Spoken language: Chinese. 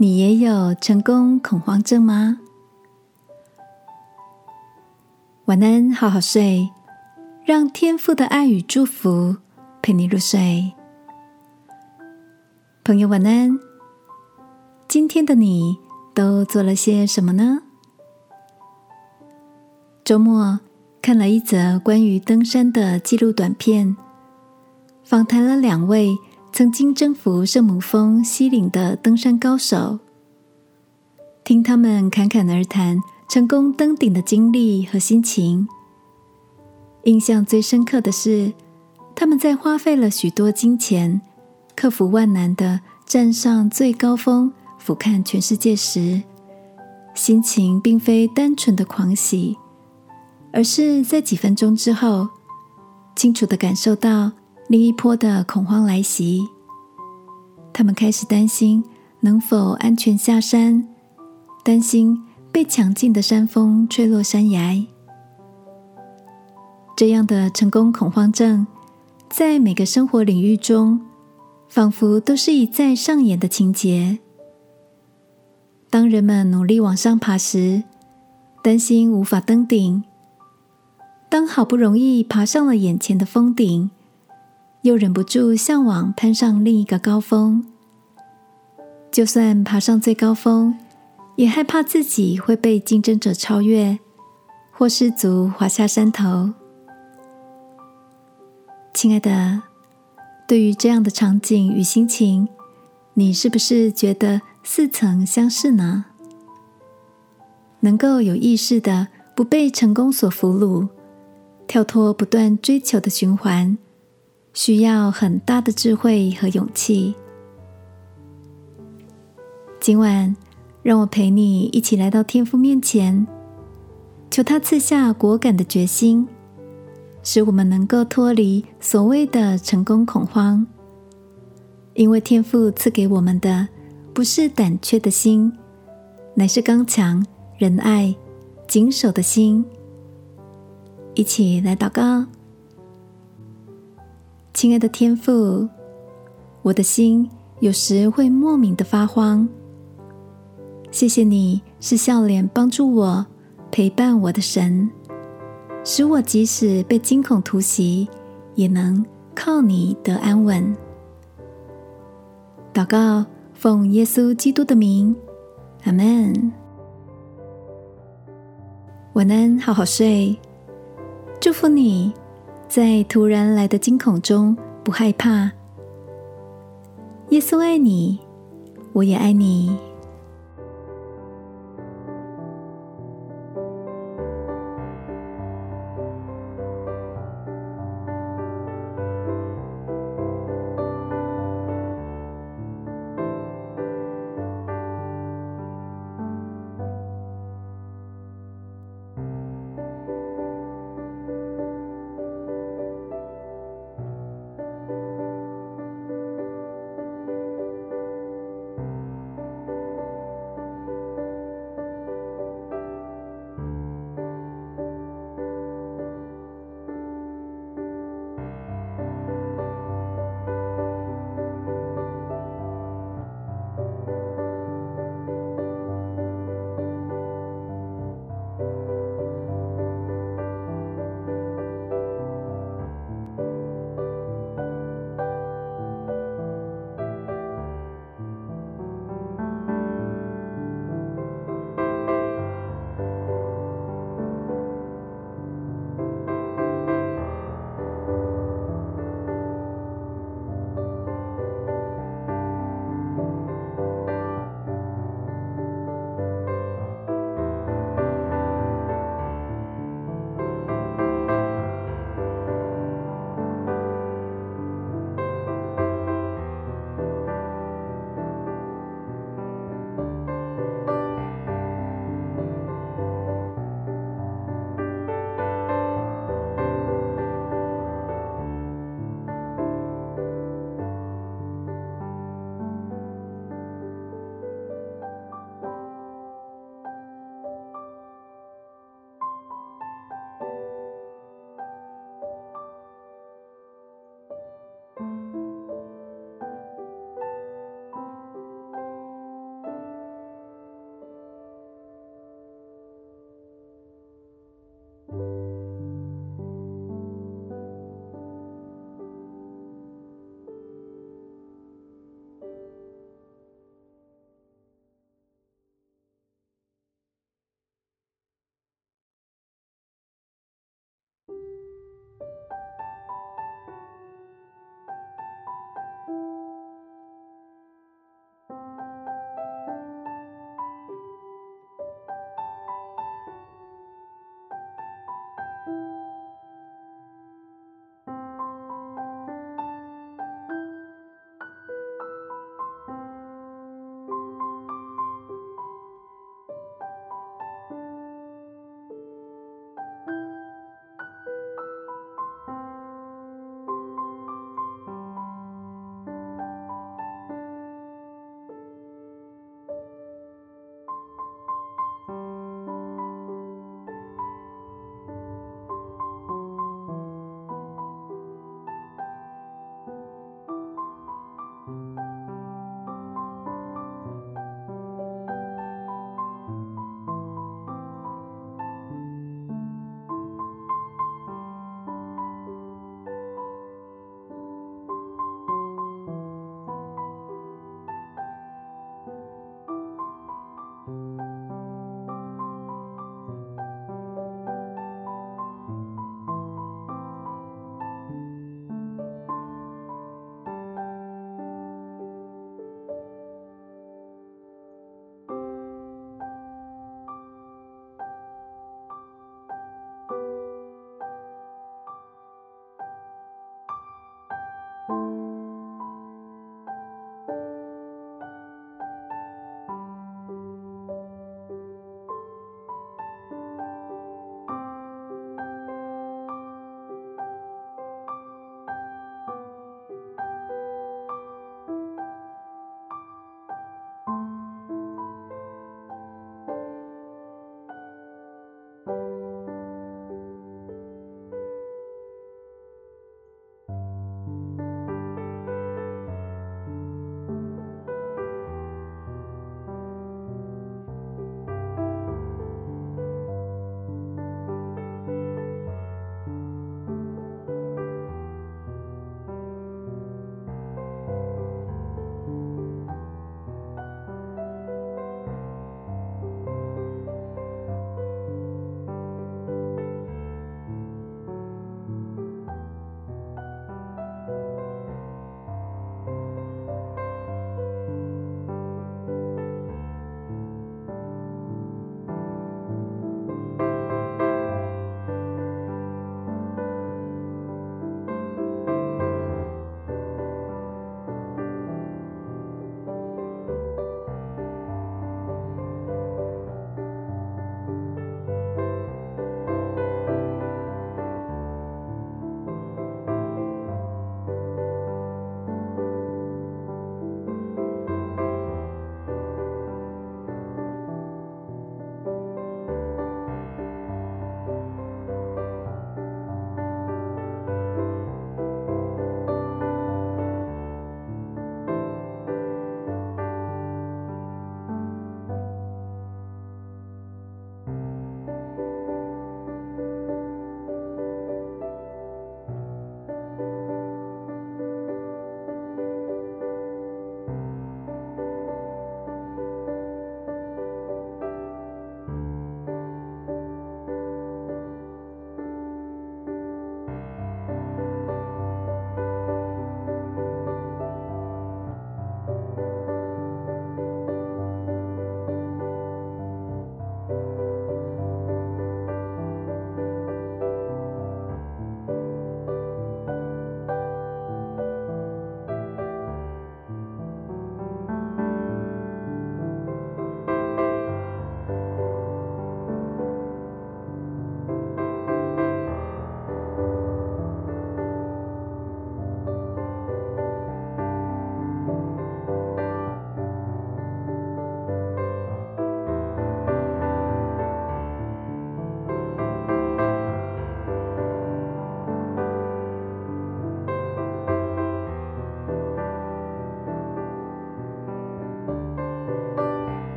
你也有成功恐慌症吗？晚安，好好睡，让天父的爱与祝福陪你入睡。朋友，晚安。今天的你都做了些什么呢？周末看了一则关于登山的记录短片，访谈了两位。曾经征服圣母峰西岭的登山高手，听他们侃侃而谈成功登顶的经历和心情。印象最深刻的是，他们在花费了许多金钱，克服万难的站上最高峰，俯瞰全世界时，心情并非单纯的狂喜，而是在几分钟之后，清楚的感受到。另一波的恐慌来袭，他们开始担心能否安全下山，担心被强劲的山风吹落山崖。这样的成功恐慌症，在每个生活领域中，仿佛都是一再上演的情节。当人们努力往上爬时，担心无法登顶；当好不容易爬上了眼前的峰顶，又忍不住向往攀上另一个高峰，就算爬上最高峰，也害怕自己会被竞争者超越，或失足滑下山头。亲爱的，对于这样的场景与心情，你是不是觉得似曾相识呢？能够有意识的不被成功所俘虏，跳脱不断追求的循环。需要很大的智慧和勇气。今晚，让我陪你一起来到天父面前，求他赐下果敢的决心，使我们能够脱离所谓的成功恐慌。因为天父赐给我们的不是胆怯的心，乃是刚强、仁爱、谨守的心。一起来祷告。亲爱的天父，我的心有时会莫名的发慌。谢谢你是笑脸帮助我、陪伴我的神，使我即使被惊恐突袭，也能靠你得安稳。祷告，奉耶稣基督的名，阿门。晚安，好好睡，祝福你。在突然来的惊恐中，不害怕。耶稣爱你，我也爱你。